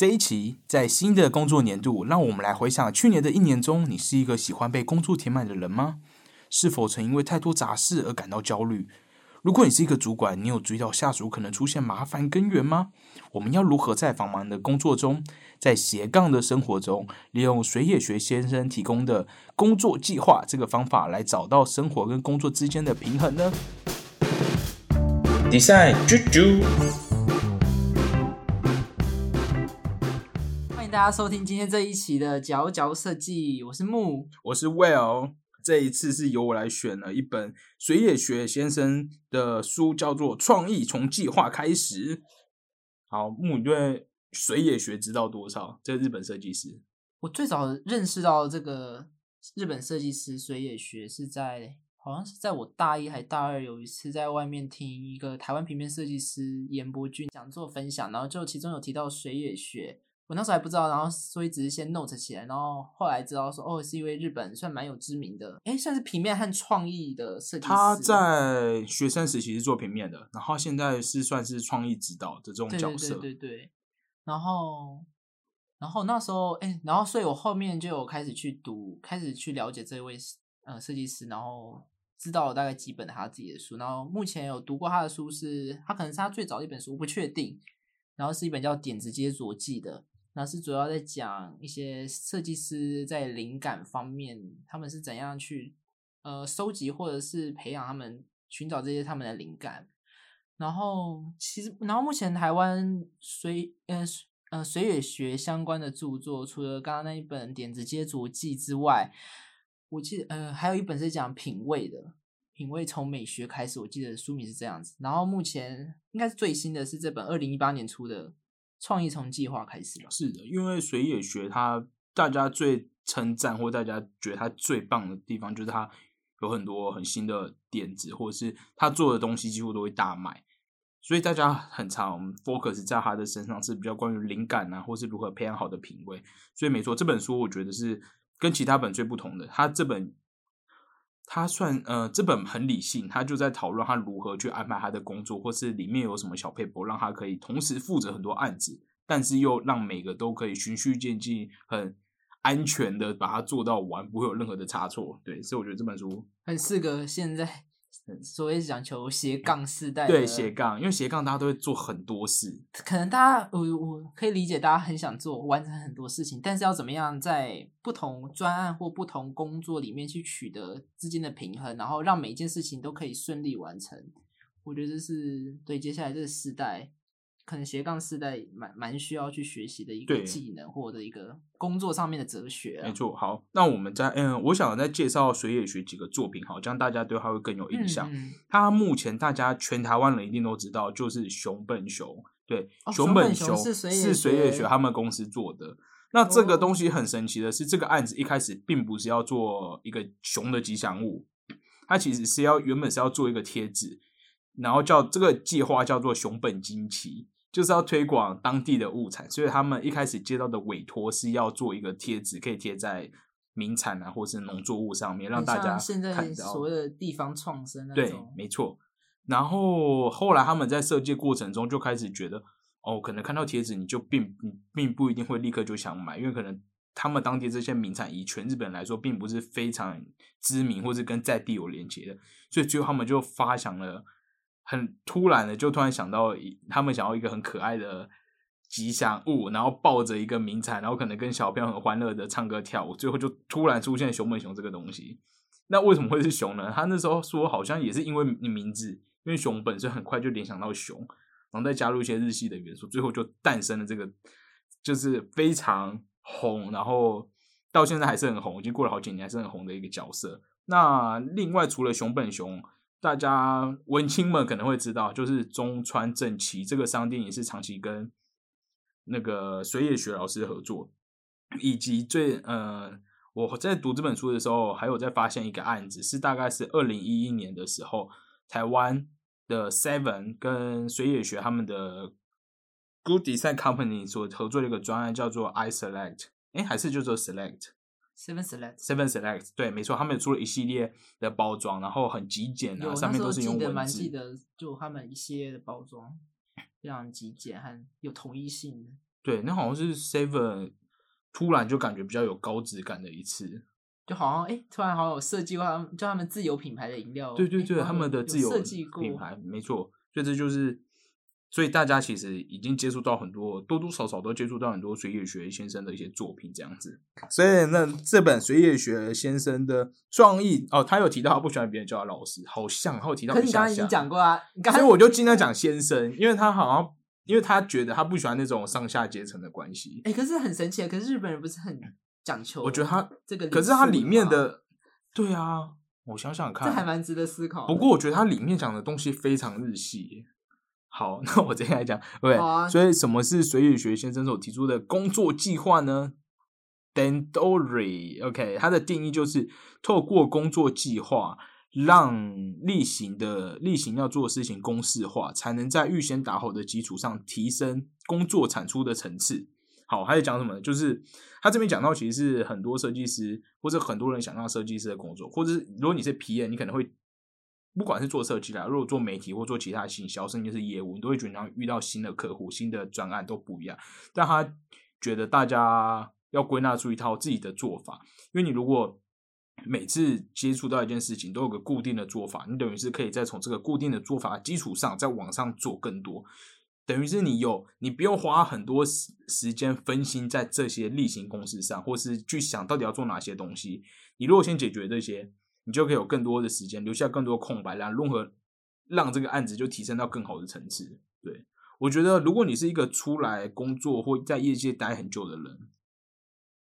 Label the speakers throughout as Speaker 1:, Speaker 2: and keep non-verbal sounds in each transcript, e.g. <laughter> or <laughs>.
Speaker 1: 这一期在新的工作年度，让我们来回想去年的一年中，你是一个喜欢被工作填满的人吗？是否曾因为太多杂事而感到焦虑？如果你是一个主管，你有注意到下属可能出现麻烦根源吗？我们要如何在繁忙的工作中，在斜杠的生活中，利用水野学先生提供的工作计划这个方法，来找到生活跟工作之间的平衡呢
Speaker 2: ？Design 啾啾，
Speaker 3: 迎大家收听今天这一期的佼佼设计，我是木，
Speaker 1: 我是 Well。这一次是由我来选了一本水野学先生的书，叫做《创意从计划开始》。好，木你对水野学知道多少？这个日本设计师，
Speaker 3: 我最早认识到这个日本设计师水野学是在好像是在我大一还大二有一次在外面听一个台湾平面设计师严伯俊讲座分享，然后就其中有提到水野学。我那时候还不知道，然后所以只是先 note 起来，然后后来知道说，哦，是一位日本算蛮有知名的，哎，算是平面和创意的设计师。
Speaker 1: 他在学生时期是做平面的，然后现在是算是创意指导的这种角
Speaker 3: 色。对对对。然后，然后那时候，哎，然后所以我后面就有开始去读，开始去了解这位呃设计师，然后知道了大概几本他自己的书。然后目前有读过他的书，是他可能是他最早的一本书，不确定。然后是一本叫《点子接着记》的。那是主要在讲一些设计师在灵感方面，他们是怎样去呃收集或者是培养他们寻找这些他们的灵感。然后其实，然后目前台湾水呃呃水野学相关的著作，除了刚刚那一本《点子接足记》之外，我记得呃还有一本是讲品味的，品味从美学开始。我记得书名是这样子。然后目前应该是最新的是这本二零一八年出的。创意从计划开始了。
Speaker 1: 是的，因为水野学他大家最称赞或大家觉得他最棒的地方，就是他有很多很新的点子，或者是他做的东西几乎都会大卖，所以大家很常 focus 在他的身上是比较关于灵感啊，或是如何培养好的品味。所以没错，这本书我觉得是跟其他本最不同的。他这本他算呃，这本很理性，他就在讨论他如何去安排他的工作，或是里面有什么小配博，让他可以同时负责很多案子，但是又让每个都可以循序渐进、很安全的把它做到完，不会有任何的差错。对，所以我觉得这本书
Speaker 3: 很适合现在。所谓讲求斜杠世代，
Speaker 1: 对斜杠，因为斜杠大家都会做很多事，
Speaker 3: 可能大家我我可以理解，大家很想做完成很多事情，但是要怎么样在不同专案或不同工作里面去取得之间的平衡，然后让每一件事情都可以顺利完成，我觉得这是对接下来这个时代。可能斜杠时代蛮蛮需要去学习的一个技能，或者一个工作上面的哲学。
Speaker 1: 没错，好，那我们在嗯，我想再介绍水野学几个作品，好，这样大家对他会更有印象。他目前大家全台湾人一定都知道，就是熊本熊，对，
Speaker 3: 熊
Speaker 1: 本熊
Speaker 3: 是
Speaker 1: 水野学他们公司做的。那这个东西很神奇的是，这个案子一开始并不是要做一个熊的吉祥物，它其实是要原本是要做一个贴纸，然后叫这个计划叫做熊本惊奇。就是要推广当地的物产，所以他们一开始接到的委托是要做一个贴纸，可以贴在名产啊，或是农作物上面，让大家
Speaker 3: 现在所谓的地方创生。
Speaker 1: 对，没错。然后后来他们在设计过程中就开始觉得，哦，可能看到贴纸你就并并不一定会立刻就想买，因为可能他们当地这些名产以全日本来说，并不是非常知名，或是跟在地有连接的，所以最后他们就发想了。很突然的，就突然想到，他们想要一个很可爱的吉祥物，然后抱着一个名产，然后可能跟小朋友很欢乐的唱歌跳舞，最后就突然出现熊本熊这个东西。那为什么会是熊呢？他那时候说，好像也是因为你名字，因为熊本身很快就联想到熊，然后再加入一些日系的元素，最后就诞生了这个，就是非常红，然后到现在还是很红，已经过了好几年还是很红的一个角色。那另外除了熊本熊。大家文青们可能会知道，就是中川正奇这个商店也是长期跟那个水野学老师合作，以及最呃，我在读这本书的时候，还有在发现一个案子，是大概是二零一一年的时候，台湾的 Seven 跟水野学他们的 Good Design Company 所合作的一个专案，叫做 I Select，哎，还是叫做 Select。
Speaker 3: Seven Select，Seven
Speaker 1: Select，对，没错，他们出了一系列的包装，然后很极简啊，上面都是用文
Speaker 3: 字。记得就他们一系列的包装非常极简，和有统一性。
Speaker 1: 对，那好像是 Seven 突然就感觉比较有高质感的一次。
Speaker 3: 就好像哎、诶突然好有设计过他们，就他们自有品牌的饮料，
Speaker 1: 对对对，他们的自有
Speaker 3: 设计过
Speaker 1: 品牌，没错。所以这就是，所以大家其实已经接触到很多，多多少少都接触到很多水野学先生的一些作品这样子。所以那这本水野学先生的创意哦，他有提到他不喜欢别人叫他老师，好像他有提到
Speaker 3: 可是你刚刚已经讲过啊，
Speaker 1: 所以我就尽量讲先生，因为他好像，因为他觉得他不喜欢那种上下阶层的关系。
Speaker 3: 哎、可是很神奇，可是日本人不是很讲求？
Speaker 1: 我觉得他
Speaker 3: 这个，
Speaker 1: 可是他里面，的，对啊，我想想看，
Speaker 3: 这还蛮值得思考。
Speaker 1: 不过我觉得他里面讲的东西非常日系耶。好，<laughs> 那我直接来讲，对，
Speaker 3: 好啊
Speaker 1: 所以什么是水野学先生所提出的工作计划呢？Dandori，OK，、它的定义就是透过工作计划，让例行的例行要做的事情公式化，才能在预先打好的基础上提升工作产出的层次。好，还在讲什么呢？就是他这边讲到，其实是很多设计师或者很多人想当设计师的工作，或者是如果你是 PM，你可能会不管是做设计啦，如果做媒体或做其他行销，甚至是业务，你都会经常遇到新的客户、新的专案都不一样。但他觉得大家要归纳出一套自己的做法，因为你如果每次接触到一件事情都有个固定的做法，你等于是可以再从这个固定的做法基础上，再往上做更多。等于是你有，你不用花很多时时间分心在这些例行公事上，或是去想到底要做哪些东西。你如果先解决这些，你就可以有更多的时间，留下更多空白，让如何让这个案子就提升到更好的层次。对我觉得，如果你是一个出来工作或在业界待很久的人，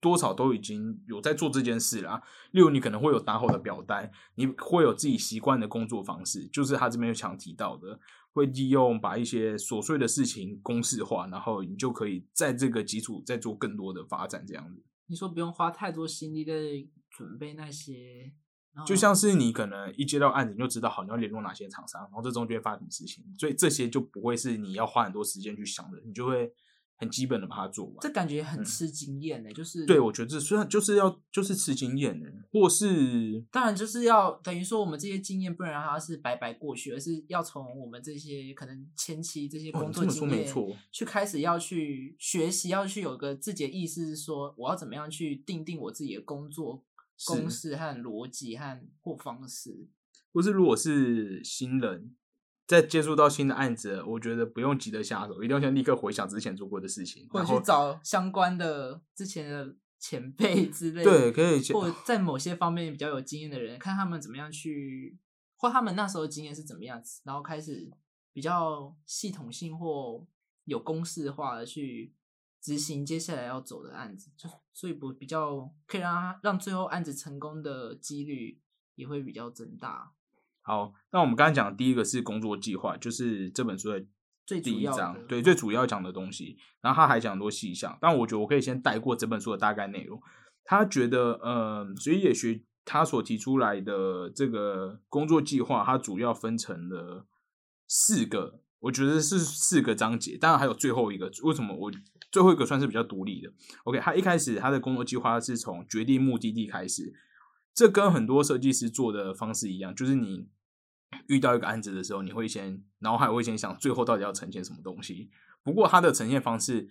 Speaker 1: 多少都已经有在做这件事啦。例如，你可能会有打好的表单，你会有自己习惯的工作方式，就是他这边有强提到的，会利用把一些琐碎的事情公式化，然后你就可以在这个基础再做更多的发展，这样子。
Speaker 3: 你说不用花太多心力在准备那些，
Speaker 1: 就像是你可能一接到案子，你就知道好你要联络哪些厂商，然后这中间会发生什么事情，所以这些就不会是你要花很多时间去想的，你就会很基本的把它做完。
Speaker 3: 这感觉很吃经验呢、就是
Speaker 1: 嗯对，我觉得这虽然就是要就是吃经验呢，或是
Speaker 3: 当然就是要等于说我们这些经验不能让它是白白过去，而是要从我们这些可能前期这些
Speaker 1: 哦
Speaker 3: 工作经验
Speaker 1: 错
Speaker 3: 去开始要去学习，要去有个自己的意识，是说我要怎么样去定定我自己的工作
Speaker 1: 是
Speaker 3: 公式和逻辑和或方式。
Speaker 1: 或是如果是新人在接触到新的案子，我觉得不用急着下手，一定要先立刻回想之前做过的事情，
Speaker 3: 或者去找相关的之前的前辈之类的，
Speaker 1: 对可以
Speaker 3: 或在某些方面比较有经验的人，看他们怎么样去，或他们那时候的经验是怎么样子，然后开始比较系统性或有公式化的去执行接下来要走的案子，就所以不比较可以让他让最后案子成功的几率也会比较增大。
Speaker 1: 好。那我们刚才讲的第一个是工作计划，就是这本书的第一章，对，最主要讲的东西。然后他还讲很多细项，但我觉得我可以先带过整本书的大概内容。他觉得，呃，水野学他所提出来的这个工作计划，它主要分成了四个，我觉得是四个章节。当然还有最后一个，为什么我最后一个算是比较独立的？OK，他一开始他的工作计划是从决定目的地开始，这跟很多设计师做的方式一样，就是你遇到一个案子的时候，你会先脑海会先想最后到底要呈现什么东西。不过它的呈现方式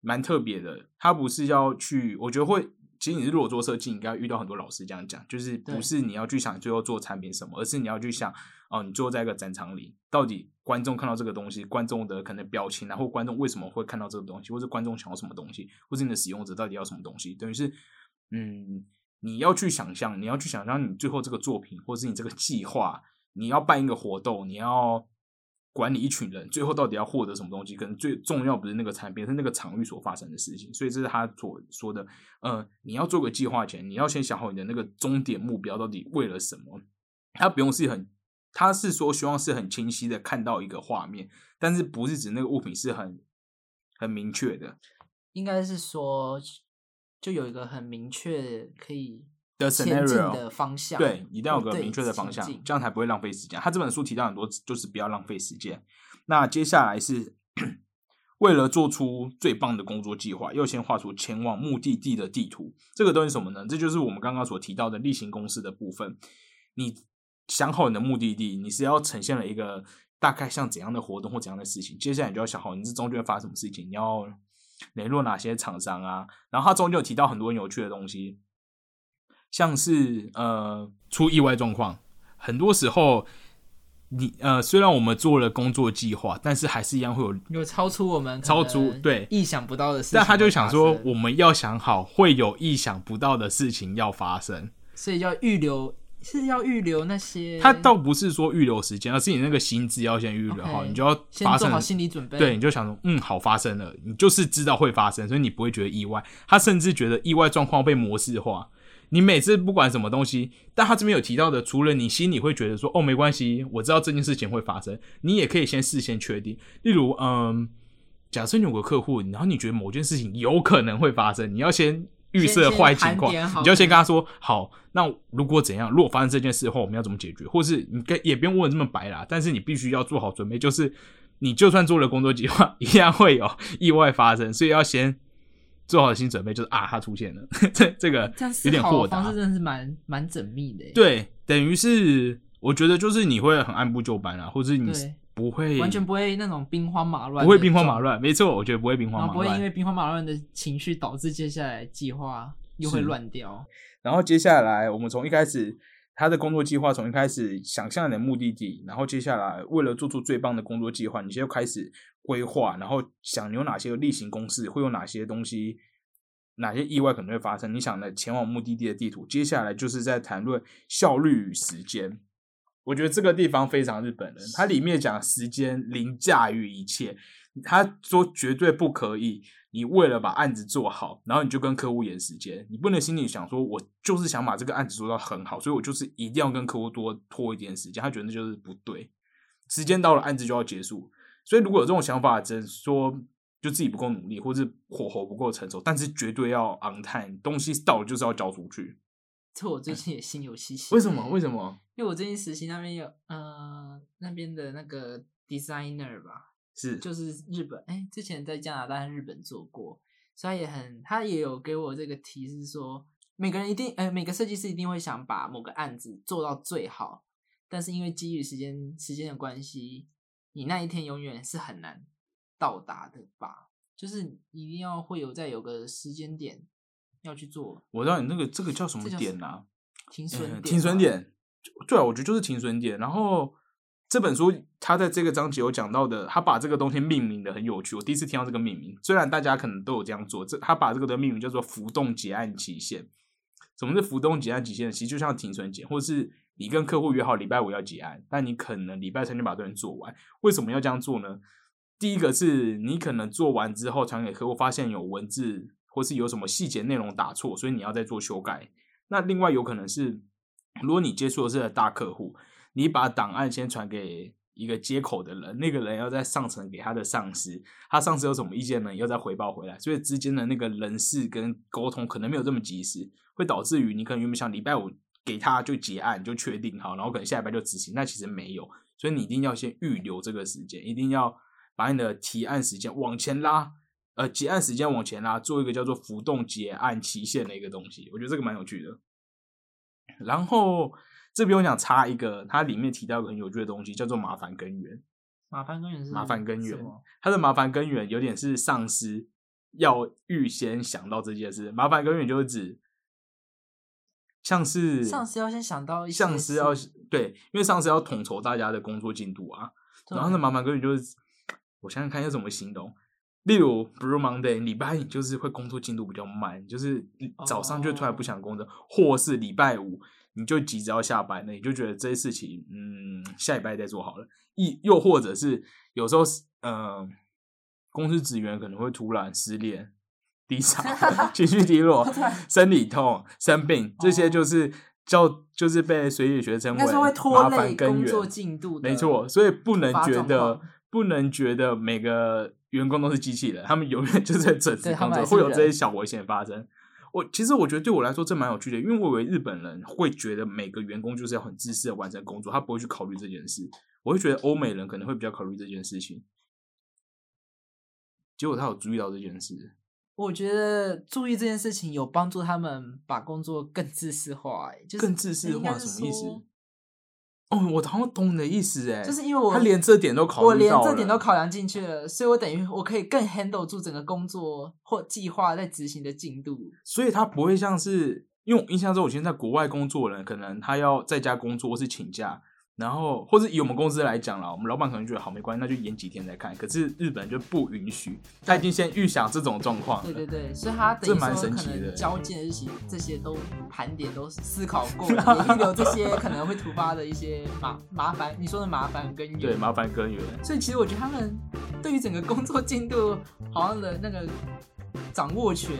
Speaker 1: 蛮特别的，它不是要去，我觉得会。其实你是如果做设计，你应该遇到很多老师这样讲，就是不是你要去想最后做产品什么，而是你要去想哦，你最后在一个展场里，到底观众看到这个东西，观众的可能表情然后观众为什么会看到这个东西，或者观众想要什么东西，或者你的使用者到底要什么东西，等于是嗯，你要去想象，你要去想象你最后这个作品，或是你这个计划，你要办一个活动，你要管理一群人，最后到底要获得什么东西？可能最重要不是那个产品，是那个场域所发生的事情。所以这是他所说的，呃，你要做个计划前，你要先想好你的那个终点目标到底为了什么。他不用是很，他是说希望是很清晰的看到一个画面，但是不是指那个物品是很很明确的
Speaker 3: 应该是说，就有一个很明确可以
Speaker 1: 的 scenario
Speaker 3: 的方向，
Speaker 1: 对，一定要有个明确的方向这样才不会浪费时间。他这本书提到很多，就是不要浪费时间。那接下来是为了做出最棒的工作计划，要先画出前往目的地的地图。这个东西是什么呢？这就是我们刚刚所提到的例行公事的部分。你想好你的目的地，你是要呈现了一个大概像怎样的活动或怎样的事情，接下来你就要想好你是中间会发生什么事情，你要联络哪些厂商啊。然后他中间有提到很多有趣的东西，像是呃出意外状况，很多时候你呃虽然我们做了工作计划，但是还是一样会有
Speaker 3: 有超出我们
Speaker 1: 超出对
Speaker 3: 意想不到的事情，
Speaker 1: 但他就想说，，我们要想好会有意想不到的事情要发生。
Speaker 3: 所以要预留，是要预留那些，
Speaker 1: 他倒不是说预留时间，而是你那个心智要先预留好你就要
Speaker 3: 先做好心理准备，
Speaker 1: 对，你就想说，嗯，好发生了，你就是知道会发生，所以你不会觉得意外。他甚至觉得意外状况被模式化。你每次不管什么东西，但他这边有提到的，除了你心里会觉得说，哦，没关系，我知道这件事情会发生，你也可以先事先确定。例如，嗯，假设你有个客户，然后你觉得某件事情有可能会发生，你要先预设坏情况，你就先跟他说，好，那如果怎样，如果发生这件事的话，我们要怎么解决？或是你跟也不用问这么白啦，但是你必须要做好准备，就是你就算做了工作计划，<laughs> 一样会有意外发生，所以要先做好心理准备，就是啊，他出现了，<laughs> 这这个有点豁达。
Speaker 3: 方式，真的是蛮蛮缜密的，
Speaker 1: 对，等于是我觉得就是你会很按部就班啊，或者你不会
Speaker 3: 完全不会那种兵荒马乱，
Speaker 1: 不会兵荒马，乱，没错，我觉得不会兵荒马
Speaker 3: 乱。不会因。为兵荒马乱的情绪导致接下来计划又会乱掉。
Speaker 1: 然后接下来我们从一开始他的工作计划，从一开始想象你的目的地，然后接下来为了做出最棒的工作计划，你现在开始规划，然后想有哪些例行公事，会有哪些东西，哪些意外可能会发生，你想的前往目的地的地图。接下来就是在谈论效率与时间。我觉得这个地方非常日本人，它里面讲时间凌驾于一切，他说绝对不可以。你为了把案子做好，然后你就跟客户延时间，你不能心里想说，我就是想把这个案子做到很好，所以我就是一定要跟客户多拖一点时间。他觉得那就是不对，时间到了，案子就要结束。所以如果有这种想法，只能说就自己不够努力，或是火候不够成熟，但是绝对要 on time，东西到了就是要交出去。
Speaker 3: 这我最近也心有戚戚。
Speaker 1: 为什么？为什？么？
Speaker 3: 因为我最近实习那边有，呃，那边的那个 designer 吧，
Speaker 1: 是
Speaker 3: 就是日本，哎，之前在加拿大和日本做过，所以也很，他也有给我这个提示说，每个人一定，呃，每个设计师一定会想把某个案子做到最好，但是因为基于时间时间的关系，你那一天永远是很难到达的吧？就是一定要会有在有个时间点要去做
Speaker 1: 我知道你那个这个叫什么点啊？
Speaker 3: 停损点、
Speaker 1: 嗯停损。点，对啊，我觉得就是停损点。然后这本书他在这个章节有讲到的，他把这个东西命名的很有趣。我第一次听到这个命名，虽然大家可能都有这样做，这他把这个的命名叫做浮动结案期限。什么是浮动结案期限？其实就像停损点，或是你跟客户约好礼拜五要结案，但你可能礼拜三就把这人做完。为什么要这样做呢？第一个是你可能做完之后传给客户，发现有文字或是有什么细节内容打错，所以你要再做修改。那另外有可能是，如果你接触的是大客户，你把档案先传给一个接口的人，那个人要再上层给他的上司，他上司有什么意见呢，要再回报回来，所以之间的那个人事跟沟通可能没有这么及时，会导致于你可能原本想礼拜五给他就结案就确定好，然后可能下礼拜就执行，那其实没有，所以你一定要先预留这个时间，一定要把你的提案时间往前拉。呃，结案时间往前拉，做一个叫做浮动结案期限的一个东西，我觉得这个蛮有趣的。然后这边我想插一个，它里面提到一个很有趣的东西，叫做麻烦根源。
Speaker 3: 麻烦根源是
Speaker 1: 麻烦根源它的麻烦根源有点是上司要预先想到这件事。麻烦根源就是指像是
Speaker 3: 上司要先想到一些
Speaker 1: 上司要
Speaker 3: 事
Speaker 1: 对，因为上司要统筹大家的工作进度啊。然后呢，麻烦根源就是我想想看要怎么形容。例如，Blue Monday，礼拜一就是会工作进度比较慢，就是早上就突然不想工作，或是礼拜五你就急着要下班了，你就觉得这些事情，嗯，下礼拜再做好了。亦又或者是有时候嗯，呃，公司职员可能会突然失恋、低潮、<laughs> 情绪低落、<laughs> 生理痛、生病，这些就是叫就是被随理学称为
Speaker 3: 拖
Speaker 1: 麻烦根
Speaker 3: 累工作
Speaker 1: 源。
Speaker 3: 进度，
Speaker 1: 没错，所以不能觉得不能觉得每个员工都是机器人，他们永远 <laughs> 就在准时工作，会有这些小危险发生。我其实我觉得对我来说这蛮有趣的，因为我以为日本人会觉得每个员工就是要很自私的完成工作，他不会去考虑这件事。我会觉得欧美人可能会比较考虑这件事情，结果他有注意到这件事。
Speaker 3: 我觉得注意这件事情有帮助他们把工作更自私化、欸，就是
Speaker 1: 更自私化
Speaker 3: 是
Speaker 1: 什么意思
Speaker 3: 说
Speaker 1: 哦，我好像懂你的意思哎，
Speaker 3: 就是因为我
Speaker 1: 他连这点都考虑
Speaker 3: 我连这点都考量进去了，所以我等于我可以更 handle 住整个工作或计划在执行的进度。
Speaker 1: 所以他不会像是，因为我印象中，我现在在国外工作的人，可能他要在家工作或是请假，然后或者以我们公司来讲啦，我们老板可能觉得好没关系，那就延几天再看。可是日本就不允许，他已经先预想这种状况。
Speaker 3: 对对对，所以他等于
Speaker 1: 这蛮
Speaker 3: 说可
Speaker 1: 神奇的
Speaker 3: 能交件日期这些都盘点都思考过了，<laughs> 也预留这些可能会突发的一些麻麻烦。你说的麻烦根源
Speaker 1: 对，麻烦根源。
Speaker 3: 所以其实我觉得他们对于整个工作进度好像的那个掌握权，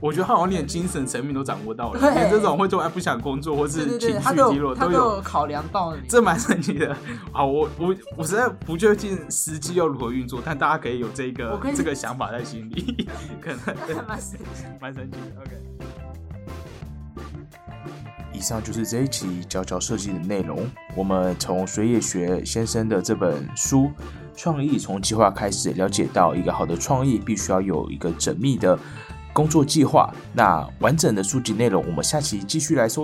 Speaker 1: 我觉得他好像连精神层面都掌握到了，
Speaker 3: 对
Speaker 1: 连这种会突然不想工作或是情绪低落
Speaker 3: 都
Speaker 1: 有
Speaker 3: 有考量到你。
Speaker 1: 这蛮神奇的。<laughs> 好，我我我实在不确定实际要如何运作，但大家可以有这个这个想法在心里，<laughs> 可能对
Speaker 3: 还蛮神奇
Speaker 1: 蛮神奇的。OK。以上就是这一期教教设计的内容。我们从水野学先生的这本书《创意从计划开始》了解到，一个好的创意必须要有一个缜密的工作计划。那完整的书籍内容，我们下期继续来说。